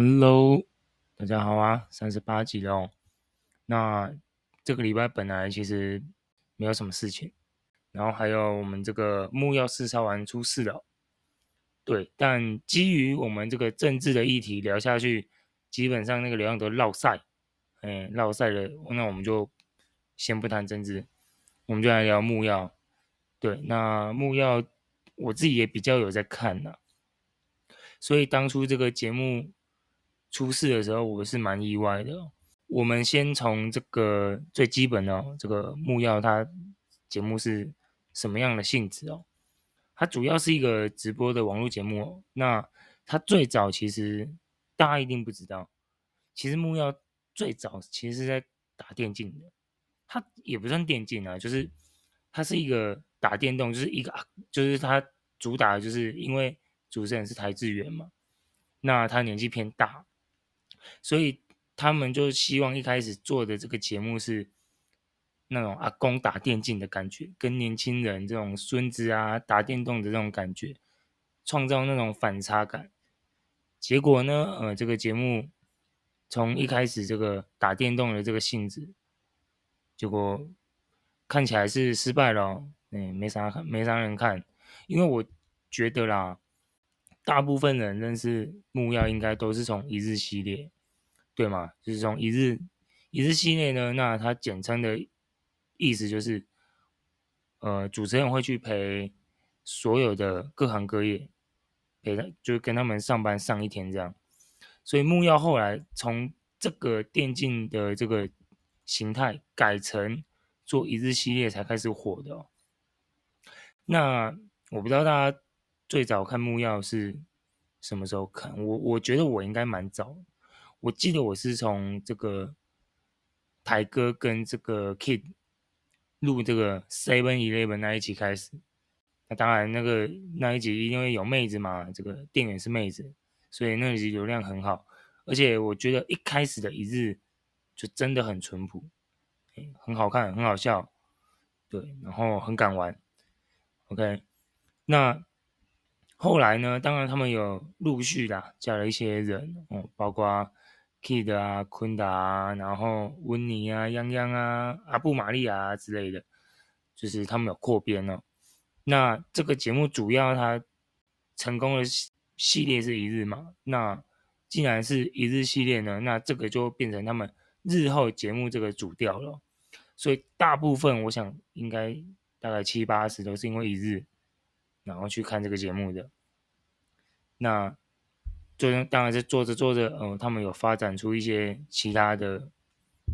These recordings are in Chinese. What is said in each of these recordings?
Hello，大家好啊，三十八集了。那这个礼拜本来其实没有什么事情，然后还有我们这个木曜四超玩出事了。对，但基于我们这个政治的议题聊下去，基本上那个流量都落赛，哎，落赛了，那我们就先不谈政治，我们就来聊木曜。对，那木曜我自己也比较有在看呐，所以当初这个节目。出事的时候，我是蛮意外的。我们先从这个最基本的哦，这个木曜它节目是什么样的性质哦？它主要是一个直播的网络节目哦。那它最早其实大家一定不知道，其实木曜最早其实是在打电竞的。它也不算电竞啊，就是它是一个打电动，就是一个就是它主打的就是因为主持人是台智源嘛，那他年纪偏大。所以他们就希望一开始做的这个节目是那种阿公打电竞的感觉，跟年轻人这种孙子啊打电动的这种感觉，创造那种反差感。结果呢，呃，这个节目从一开始这个打电动的这个性质，结果看起来是失败了，嗯，没啥，没啥人看，因为我觉得啦，大部分人认识木曜应该都是从一日系列。对吗，就是从一日一日系列呢，那它简称的意思就是，呃，主持人会去陪所有的各行各业，陪他，就跟他们上班上一天这样。所以木曜后来从这个电竞的这个形态改成做一日系列才开始火的哦。那我不知道大家最早看木曜是什么时候看，我我觉得我应该蛮早。我记得我是从这个台哥跟这个 Kid 录这个 Seven Eleven 那一集开始，那当然那个那一集因为有妹子嘛，这个店员是妹子，所以那一集流量很好，而且我觉得一开始的一日就真的很淳朴，很好看，很好笑，对，然后很敢玩，OK，那后来呢，当然他们有陆续的加了一些人，哦，包括。Kid 啊，坤达啊，然后温妮啊，泱泱啊，阿布玛利亚啊之类的，就是他们有扩编哦。那这个节目主要它成功的系列是一日嘛？那既然是一日系列呢，那这个就变成他们日后节目这个主调了。所以大部分我想应该大概七八十都是因为一日，然后去看这个节目的。那。就当然是做着做着，哦，他们有发展出一些其他的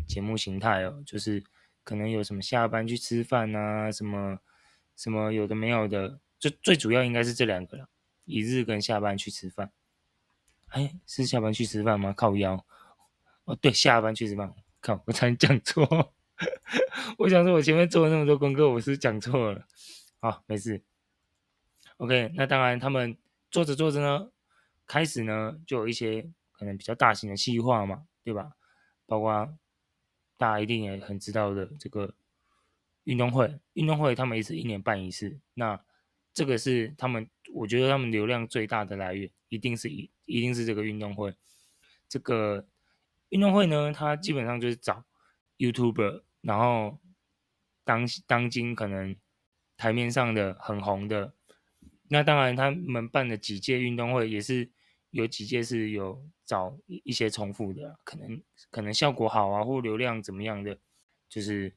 节目形态哦，就是可能有什么下班去吃饭啊，什么什么有的没有的，就最主要应该是这两个了，一日跟下班去吃饭。哎，是下班去吃饭吗？靠腰。哦，对，下班去吃饭。靠，我差点讲错。我想说，我前面做了那么多功课，我是讲错了。好，没事。OK，那当然他们做着做着呢。开始呢，就有一些可能比较大型的企划嘛，对吧？包括大家一定也很知道的这个运动会，运动会他们一次一年办一次，那这个是他们，我觉得他们流量最大的来源，一定是一一定是这个运动会。这个运动会呢，它基本上就是找 YouTuber，然后当当今可能台面上的很红的，那当然他们办的几届运动会也是。有几届是有找一些重复的，可能可能效果好啊，或流量怎么样的，就是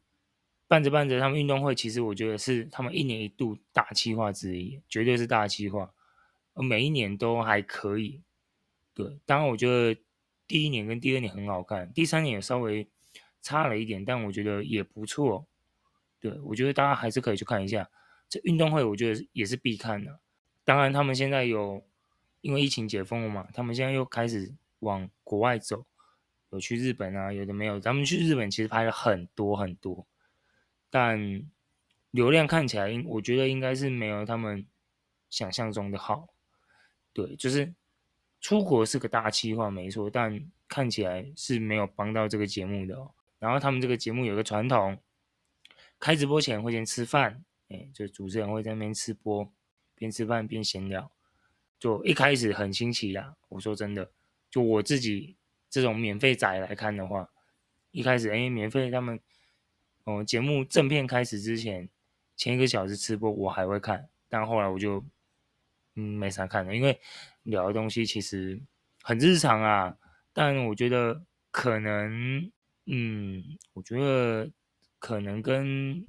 办着办着，他们运动会其实我觉得是他们一年一度大计划之一，绝对是大计划，每一年都还可以。对，当然我觉得第一年跟第二年很好看，第三年也稍微差了一点，但我觉得也不错。对，我觉得大家还是可以去看一下这运动会，我觉得也是必看的。当然他们现在有。因为疫情解封了嘛，他们现在又开始往国外走，有去日本啊，有的没有。他们去日本其实拍了很多很多，但流量看起来，应我觉得应该是没有他们想象中的好。对，就是出国是个大计划没错，但看起来是没有帮到这个节目的哦。然后他们这个节目有个传统，开直播前会先吃饭，哎，就主持人会在那边吃播，边吃饭边闲聊。就一开始很新奇啦，我说真的，就我自己这种免费仔来看的话，一开始哎，免费他们哦节目正片开始之前前一个小时吃播我还会看，但后来我就嗯没啥看了，因为聊的东西其实很日常啊，但我觉得可能嗯，我觉得可能跟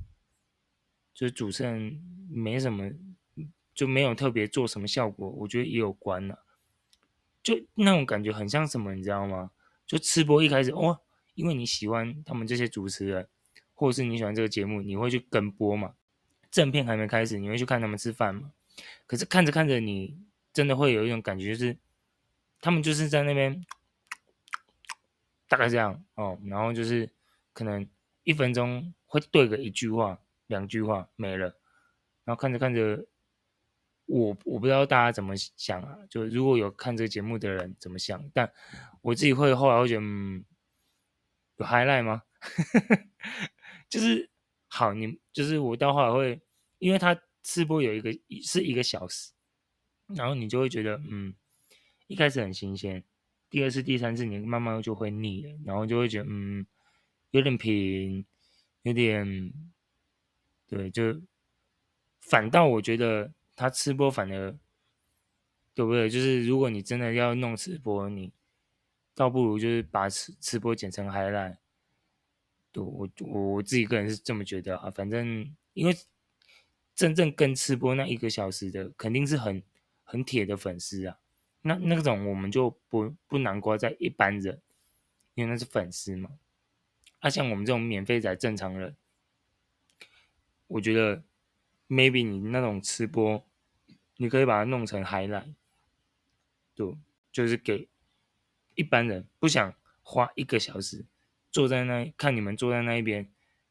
就是主持人没什么。就没有特别做什么效果，我觉得也有关了、就那种感觉很像什么，你知道吗？就吃播一开始哦，因为你喜欢他们这些主持人，或者是你喜欢这个节目，你会去跟播嘛。正片还没开始，你会去看他们吃饭嘛。可是看着看着，你真的会有一种感觉，就是他们就是在那边大概这样哦，然后就是可能一分钟会对个一句话、两句话没了，然后看着看着。我我不知道大家怎么想啊，就如果有看这个节目的人怎么想，但我自己会后来会觉得，嗯，有 highlight 吗？就是好，你就是我到后来会，因为他吃播有一个是一个小时，然后你就会觉得，嗯，一开始很新鲜，第二次、第三次你慢慢就会腻了，然后就会觉得，嗯，有点平，有点，对，就反倒我觉得。他吃播反而对不对？就是如果你真的要弄吃播，你倒不如就是把吃吃播剪成 highlight。对，我我我自己个人是这么觉得啊。反正因为真正跟吃播那一个小时的，肯定是很很铁的粉丝啊。那那种我们就不不难过在一般人，因为那是粉丝嘛。啊，像我们这种免费仔正常人，我觉得 maybe 你那种吃播。你可以把它弄成 highlight，对，就是给一般人不想花一个小时坐在那看你们坐在那一边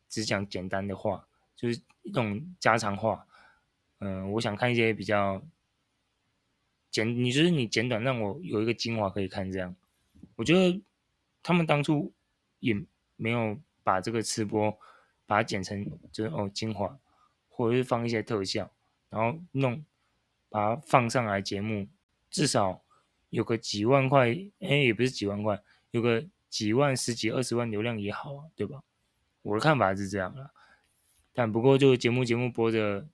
只讲简单的话，就是一种家常话。嗯、我想看一些比较简，你就是你简短让我有一个精华可以看这样。我觉得他们当初也没有把这个吃播把它剪成就是哦精华，或者是放一些特效，然后弄。把它放上来节目，至少有个几万块，哎，也不是几万块，有个几万、十几、二十万流量也好啊，对吧？我的看法是这样啦。但不过就节目节目播着，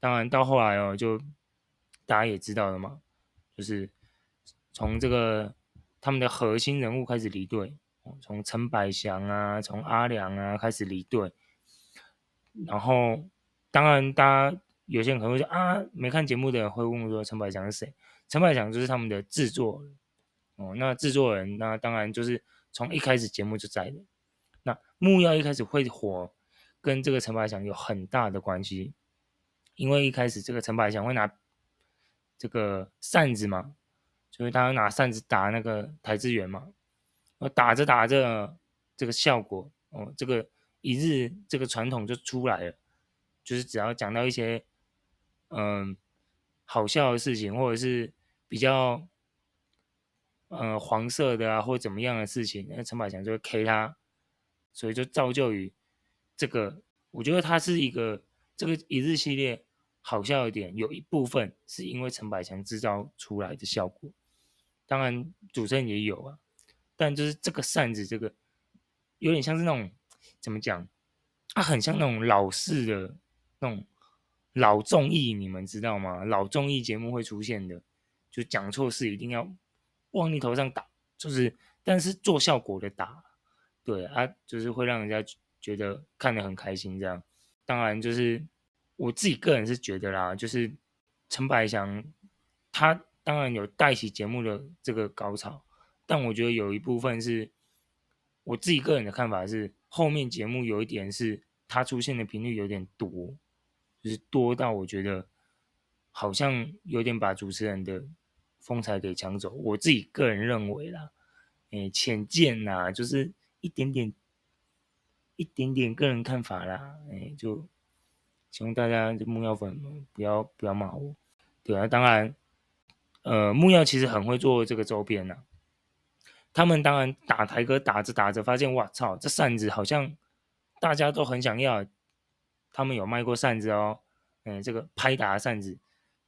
当然到后来哦，就大家也知道了嘛，就是从这个他们的核心人物开始离队，从陈百祥啊，从阿良啊开始离队，然后当然大家。有些人可能会说啊，没看节目的人会问说陈百祥是谁？陈百祥就是他们的制作人哦。那制作人那当然就是从一开始节目就在的。那木曜一开始会火，跟这个陈百祥有很大的关系，因为一开始这个陈百祥会拿这个扇子嘛，就是他拿扇子打那个台资源嘛，打着打着这个效果哦，这个一日这个传统就出来了，就是只要讲到一些。嗯，好笑的事情，或者是比较呃黄色的啊，或者怎么样的事情，那陈百强就会 K 他，所以就造就于这个。我觉得他是一个这个一日系列好笑一点，有一部分是因为陈百强制造出来的效果。当然主持人也有啊，但就是这个扇子，这个有点像是那种怎么讲，它很像那种老式的那种。老综艺你们知道吗？老综艺节目会出现的，就讲错事一定要往你头上打，就是但是做效果的打，对啊，就是会让人家觉得看得很开心这样。当然就是我自己个人是觉得啦，就是陈百祥他当然有带起节目的这个高潮，但我觉得有一部分是我自己个人的看法是，后面节目有一点是他出现的频率有点多。就是多到我觉得好像有点把主持人的风采给抢走，我自己个人认为啦，诶，浅见呐，就是一点点一点点个人看法啦，诶，就希望大家就木曜粉不要不要骂我，对啊，当然，呃，木曜其实很会做这个周边呐，他们当然打台歌打着打着发现，哇操，这扇子好像大家都很想要。他们有卖过扇子哦，嗯，这个拍打扇子，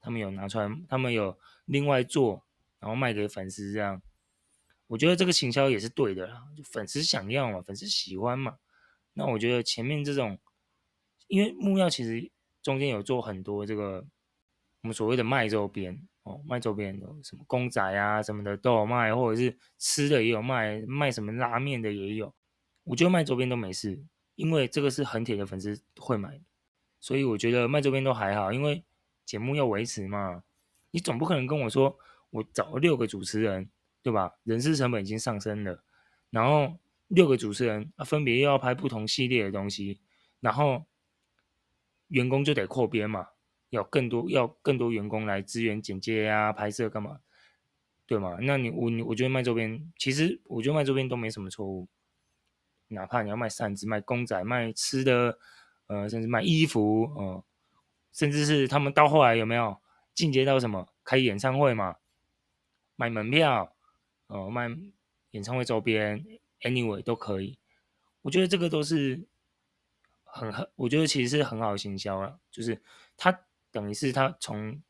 他们有拿出来，他们有另外做，然后卖给粉丝这样。我觉得这个行销也是对的啦，就粉丝想要嘛，粉丝喜欢嘛。那我觉得前面这种，因为木曜其实中间有做很多这个我们所谓的卖周边哦，卖周边的什么公仔啊什么的都有卖，或者是吃的也有卖，卖什么拉面的也有。我觉得卖周边都没事，因为这个是很铁的粉丝会买，所以我觉得卖周边都还好，因为节目要维持嘛。你总不可能跟我说我找了六个主持人。对吧？人事成本已经上升了，然后六个主持人啊，分别又要拍不同系列的东西，然后员工就得扩编嘛，要更多要更多员工来支援剪接啊、拍摄干嘛，对吗？那你我你我觉得卖周边，其实我觉得卖周边都没什么错误，哪怕你要卖扇子、卖公仔、卖吃的，呃，甚至卖衣服，呃，甚至是他们到后来有没有进阶到什么开演唱会嘛，卖门票。哦，卖演唱会周边，anyway 都可以。我觉得这个都是很很，我觉得其实是很好行销了。就是他等于是他从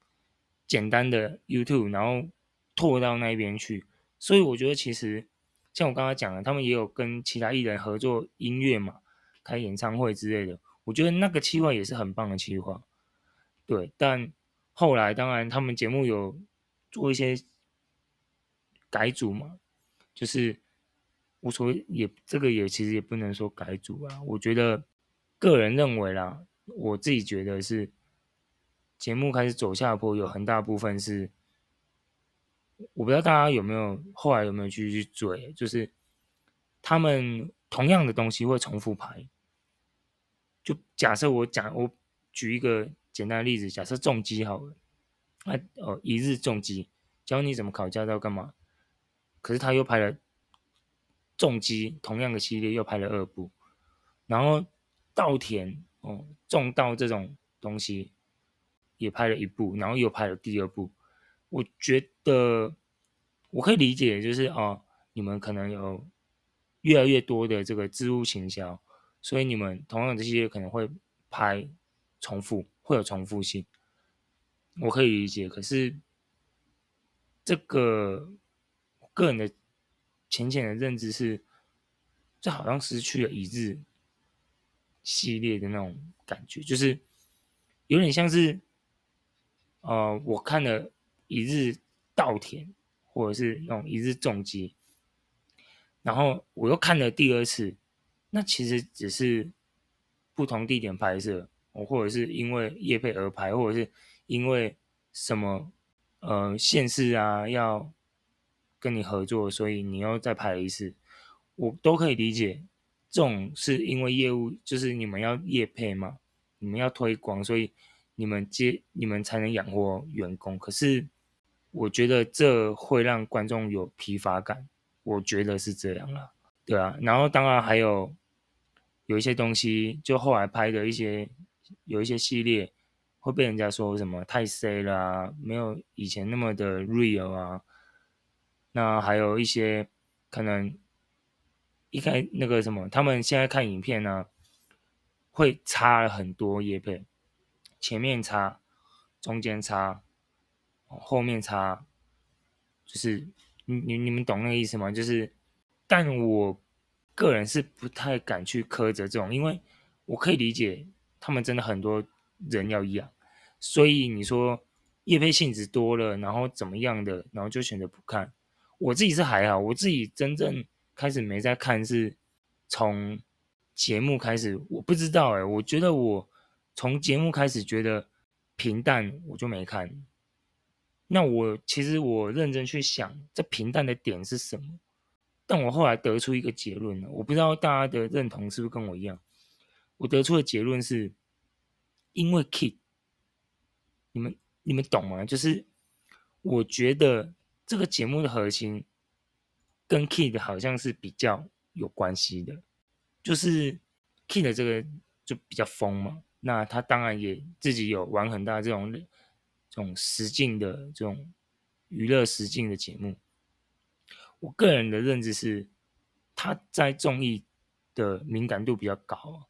简单的 YouTube，然后拓到那边去。所以我觉得其实像我刚刚讲的，他们也有跟其他艺人合作音乐嘛，开演唱会之类的。我觉得那个企划也是很棒的企划。对，但后来当然他们节目有做一些。改组嘛，就是无所谓，也这个也其实也不能说改组啊。我觉得个人认为啦，我自己觉得是节目开始走下坡，有很大部分是我不知道大家有没有后来有没有继续去追，就是他们同样的东西会重复拍。就假设我讲，我举一个简单的例子，假设重击好了，啊哦，一日重击教你怎么考驾照干嘛？可是他又拍了重击同样的系列，又拍了二部，然后稻田哦，种稻这种东西也拍了一部，然后又拍了第二部。我觉得我可以理解，就是哦，你们可能有越来越多的这个置入行销，所以你们同样这些可能会拍重复，会有重复性，我可以理解。可是这个。个人的浅浅的认知是，这好像失去了一日系列的那种感觉，就是有点像是，呃，我看了一日稻田，或者是那种一日重机，然后我又看了第二次，那其实只是不同地点拍摄，我或者是因为业配而拍，或者是因为什么呃县市啊要。跟你合作，所以你又再拍一次，我都可以理解。这种是因为业务，就是你们要业配嘛，你们要推广，所以你们接你们才能养活员工。可是我觉得这会让观众有疲乏感，我觉得是这样啦，对啊。然后当然还有有一些东西，就后来拍的一些有一些系列会被人家说什么太 C 了啊，没有以前那么的 real 啊。那还有一些可能一开那个什么，他们现在看影片呢、啊，会差了很多业配，前面差，中间差，后面插，就是你你你们懂那个意思吗？就是，但我个人是不太敢去苛责这种，因为我可以理解他们真的很多人要养，所以你说叶配性质多了，然后怎么样的，然后就选择不看。我自己是还好，我自己真正开始没在看是从节目开始，我不知道哎、我觉得我从节目开始觉得平淡，我就没看。那我其实我认真去想，这平淡的点是什么？但我后来得出一个结论了，我不知道大家的认同是不是跟我一样。我得出的结论是，因为 Kid，你们你们懂吗？就是我觉得。这个节目的核心跟 Kid 好像是比较有关系的，就是 Kid 这个就比较疯嘛，那他当然也自己有玩很大这种这种实境的这种娱乐实境的节目。我个人的认知是，他在综艺的敏感度比较高，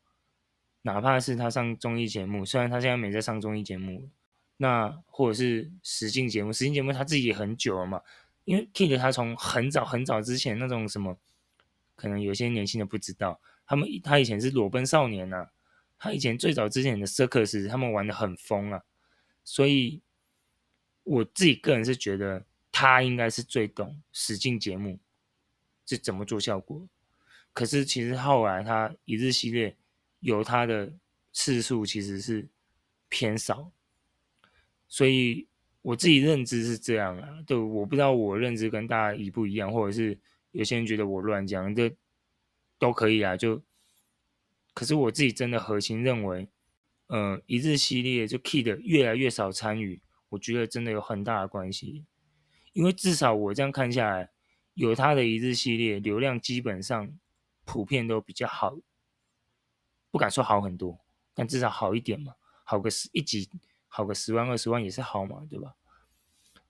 哪怕是他上综艺节目，虽然他现在没在上综艺节目。那或者是实境节目，实境节目他自己也很久了嘛，因为 Kid 他从很早很早之前那种什么，可能有些年轻的不知道，他们他以前是裸奔少年呐、他以前最早之前的 Circus 他们玩的很疯啊，所以我自己个人是觉得他应该是最懂实境节目是怎么做效果。可是其实后来他一日系列有他的次数其实是偏少，所以我自己认知是这样啊。对，我不知道我认知跟大家一不一样，或者是有些人觉得我乱讲，这都可以啊。就可是我自己真的核心认为，呃，一日系列就 Kid 越来越少参与，我觉得真的有很大的关系，因为至少我这样看下来，有他的一日系列流量基本上。普遍都比较好，不敢说好很多，但至少好一点嘛，好个十一集，好个十万二十万也是好嘛，对吧？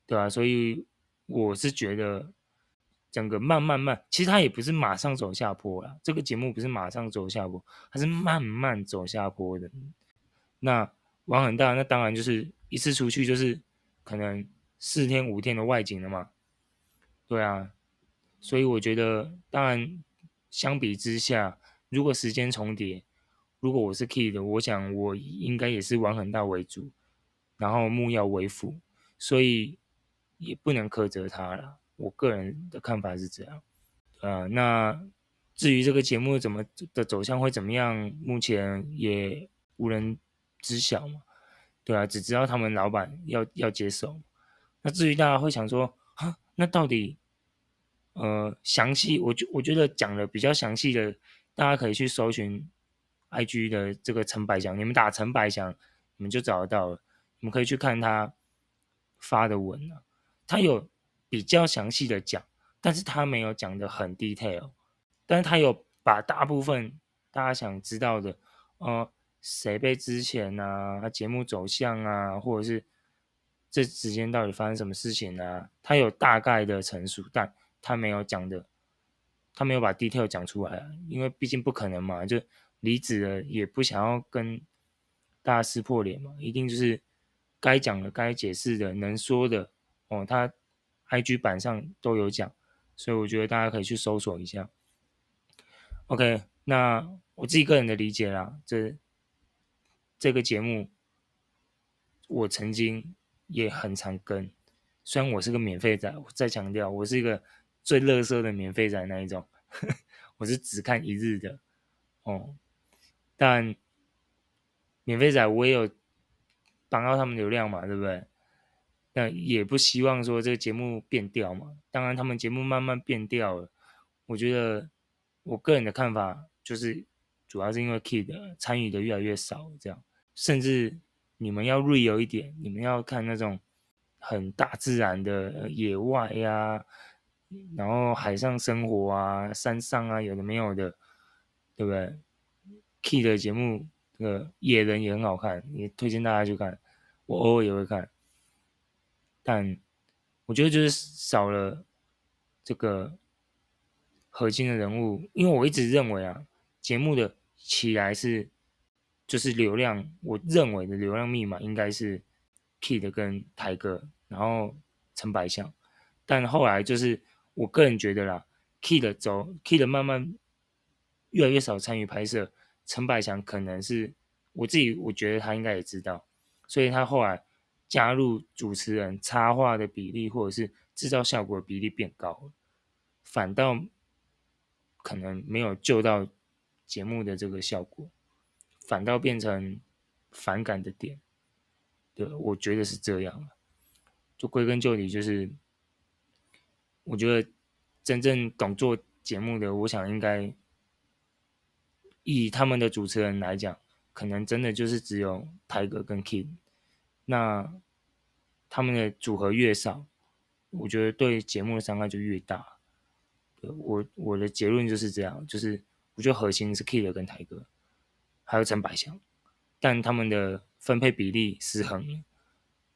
对啊，所以我是觉得整个慢慢慢，其实他也不是马上走下坡啦，这个节目不是马上走下坡，它是慢慢走下坡的。那玩很大，那当然就是一次出去就是可能四天五天的外景了嘛，对啊，所以我觉得当然。相比之下，如果时间重叠，如果我是 key 的我想我应该也是玩很大为主，然后木曜为辅，所以也不能苛责他了。我个人的看法是这样。啊、呃，那至于这个节目怎么的走向会怎么样，目前也无人知晓嘛。对啊，只知道他们老板要要接手。那至于大家会想说，哈，那到底？呃，详细，我觉我觉得讲的比较详细的，大家可以去搜寻 IG 的这个陈百祥，你们打陈百祥，你们就找得到了。你们可以去看他发的文啊，他有比较详细的讲，但是他没有讲的很 detail，但是他有把大部分大家想知道的，呃，谁被之前啊，他节目走向啊，或者是这之间到底发生什么事情啊，他有大概的陈述，但。他没有讲的，他没有把 detail 讲出来，因为毕竟不可能嘛，就离职了也不想要跟大家撕破脸嘛，一定就是该讲的、该解释的、能说的哦，他 IG 版上都有讲，所以我觉得大家可以去搜索一下。OK，那我自己个人的理解啦，这这个节目我曾经也很常跟，虽然我是个免费仔，我再强调我是一个。最乐色的免费仔那一种，我是只看一日的哦。但免费仔我也有绑到他们流量嘛，对不对？那也不希望说这个节目变调嘛。当然，他们节目慢慢变调了。我觉得我个人的看法就是，主要是因为 Kid 参与的越来越少，这样。甚至你们要 real 一点，你们要看那种很大自然的野外呀、然后海上生活啊，山上啊，有的没有的，对不对？Key 的节目，这个野人也很好看，也推荐大家去看。我偶尔也会看，但我觉得就是少了这个核心的人物，因为我一直认为啊，节目的起来是就是流量，我认为的流量密码应该是 Kid 跟台哥，然后陈百祥，但后来就是。我个人觉得啦，Kid 走，Kid 慢慢越来越少参与拍摄。陈百祥可能是我自己，我觉得他应该也知道，所以他后来加入主持人插画的比例，或者是制造效果的比例变高了，反倒可能没有救到节目的这个效果，反倒变成反感的点。对，我觉得是这样。就归根究底，就是。我觉得真正懂做节目的，我想应该以他们的主持人来讲，可能真的就是只有台哥跟 King。那他们的组合越少，我觉得对节目的伤害就越大。我我的结论就是这样，就是我觉得核心是 Kid 跟台哥，还有陈百祥，但他们的分配比例失衡，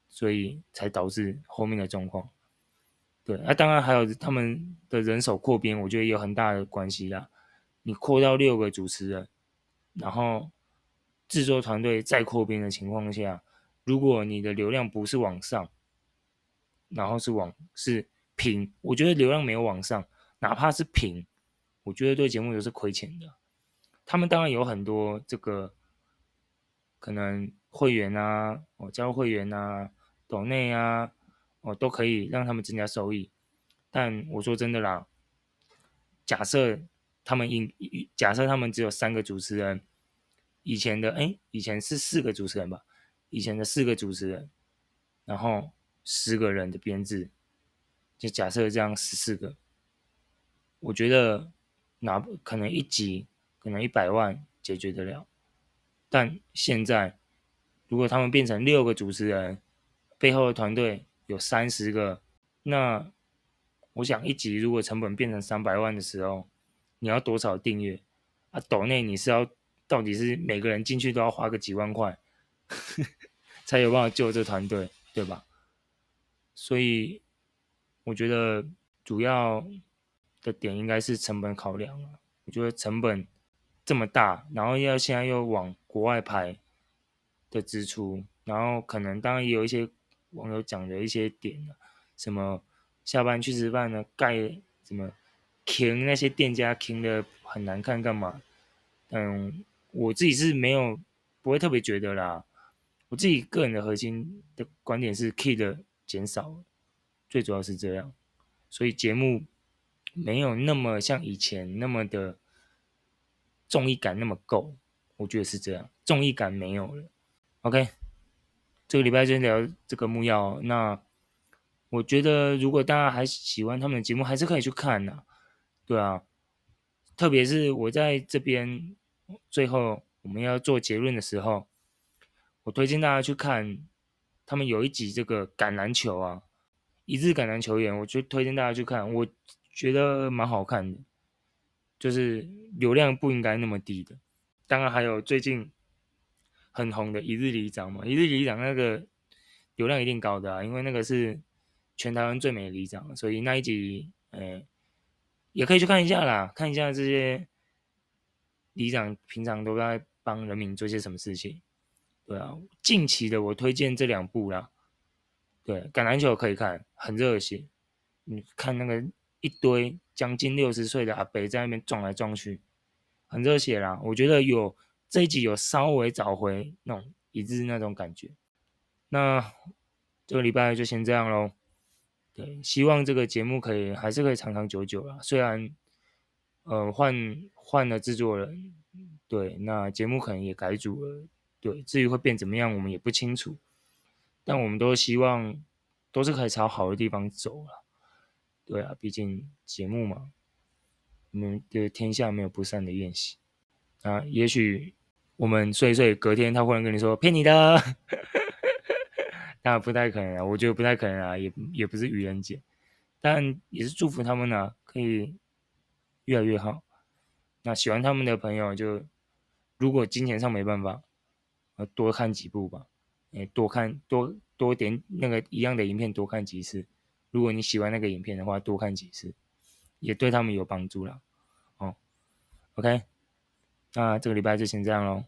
所以才导致后面的状况。对，那、当然还有他们的人手扩编，我觉得也有很大的关系啦。你扩到六个主持人，然后制作团队再扩编的情况下，如果你的流量不是往上，然后是往是平，我觉得流量没有往上，哪怕是平，我觉得对节目都是亏钱的。他们当然有很多这个可能会员啊，哦，加入会员啊，抖内啊，哦，都可以让他们增加收益。但我说真的啦，假设他们应假设他们只有三个主持人，以前的哎，以前是四个主持人吧，以前的四个主持人，然后十个人的编制，就假设这样十四个，我觉得哪可能一集可能一百万解决得了，但现在如果他们变成六个主持人，背后的团队有三十个，那。我想一集如果成本变成三百万的时候，你要多少订阅啊？抖内你是要到底是每个人进去都要花个几万块，才有办法救这团队，对吧？所以我觉得主要的点应该是成本考量啊。我觉得成本这么大，然后要现在又往国外排的支出，然后可能当然也有一些网友讲的一些点什么。下班去吃饭呢，盖什么？停那些店家停的很难看，干嘛？嗯，我自己是没有不会特别觉得啦。我自己个人的核心的观点是 key 的减少，最主要是这样。所以节目没有那么像以前那么的综艺感那么够，我觉得是这样，综艺感没有了。OK，这个礼拜就聊这个木曜那。我觉得，如果大家还喜欢他们的节目，还是可以去看呐，对啊。特别是我在这边最后我们要做结论的时候，我推荐大家去看他们有一集这个橄榄球啊，一日橄榄球员，我就推荐大家去看，我觉得蛮好看的，就是流量不应该那么低的。当然还有最近很红的一日里长嘛，一日里长那个流量一定高的啊，因为那个是。全台湾最美的里长，所以那一集，呃、也可以去看一下啦，看一下这些里长平常都在帮人民做些什么事情。对啊，近期的我推荐这两部啦。对，橄榄球可以看，很热血。你看那个一堆将近六十岁的阿伯在那边撞来撞去，很热血啦。我觉得有这一集有稍微找回那种一日那种感觉。那这个礼拜就先这样喽。对，希望这个节目可以还是可以长长久久啦。虽然，呃，换换了制作人，对，那节目可能也改组了，对，至于会变怎么样，我们也不清楚。但我们都希望都是可以朝好的地方走了。对啊，毕竟节目嘛，我们的天下没有不散的宴席啊。也许我们睡一睡，隔天他忽然跟你说骗你的。那不太可能啊，我觉得不太可能啊，也也不是愚人节，但也是祝福他们啊，可以越来越好。那喜欢他们的朋友就，如果金钱上没办法，呃，多看几部吧，诶，多看多多点那个一样的影片，多看几次。如果你喜欢那个影片的话，多看几次，也对他们有帮助了。哦，OK，那这个礼拜就先这样喽。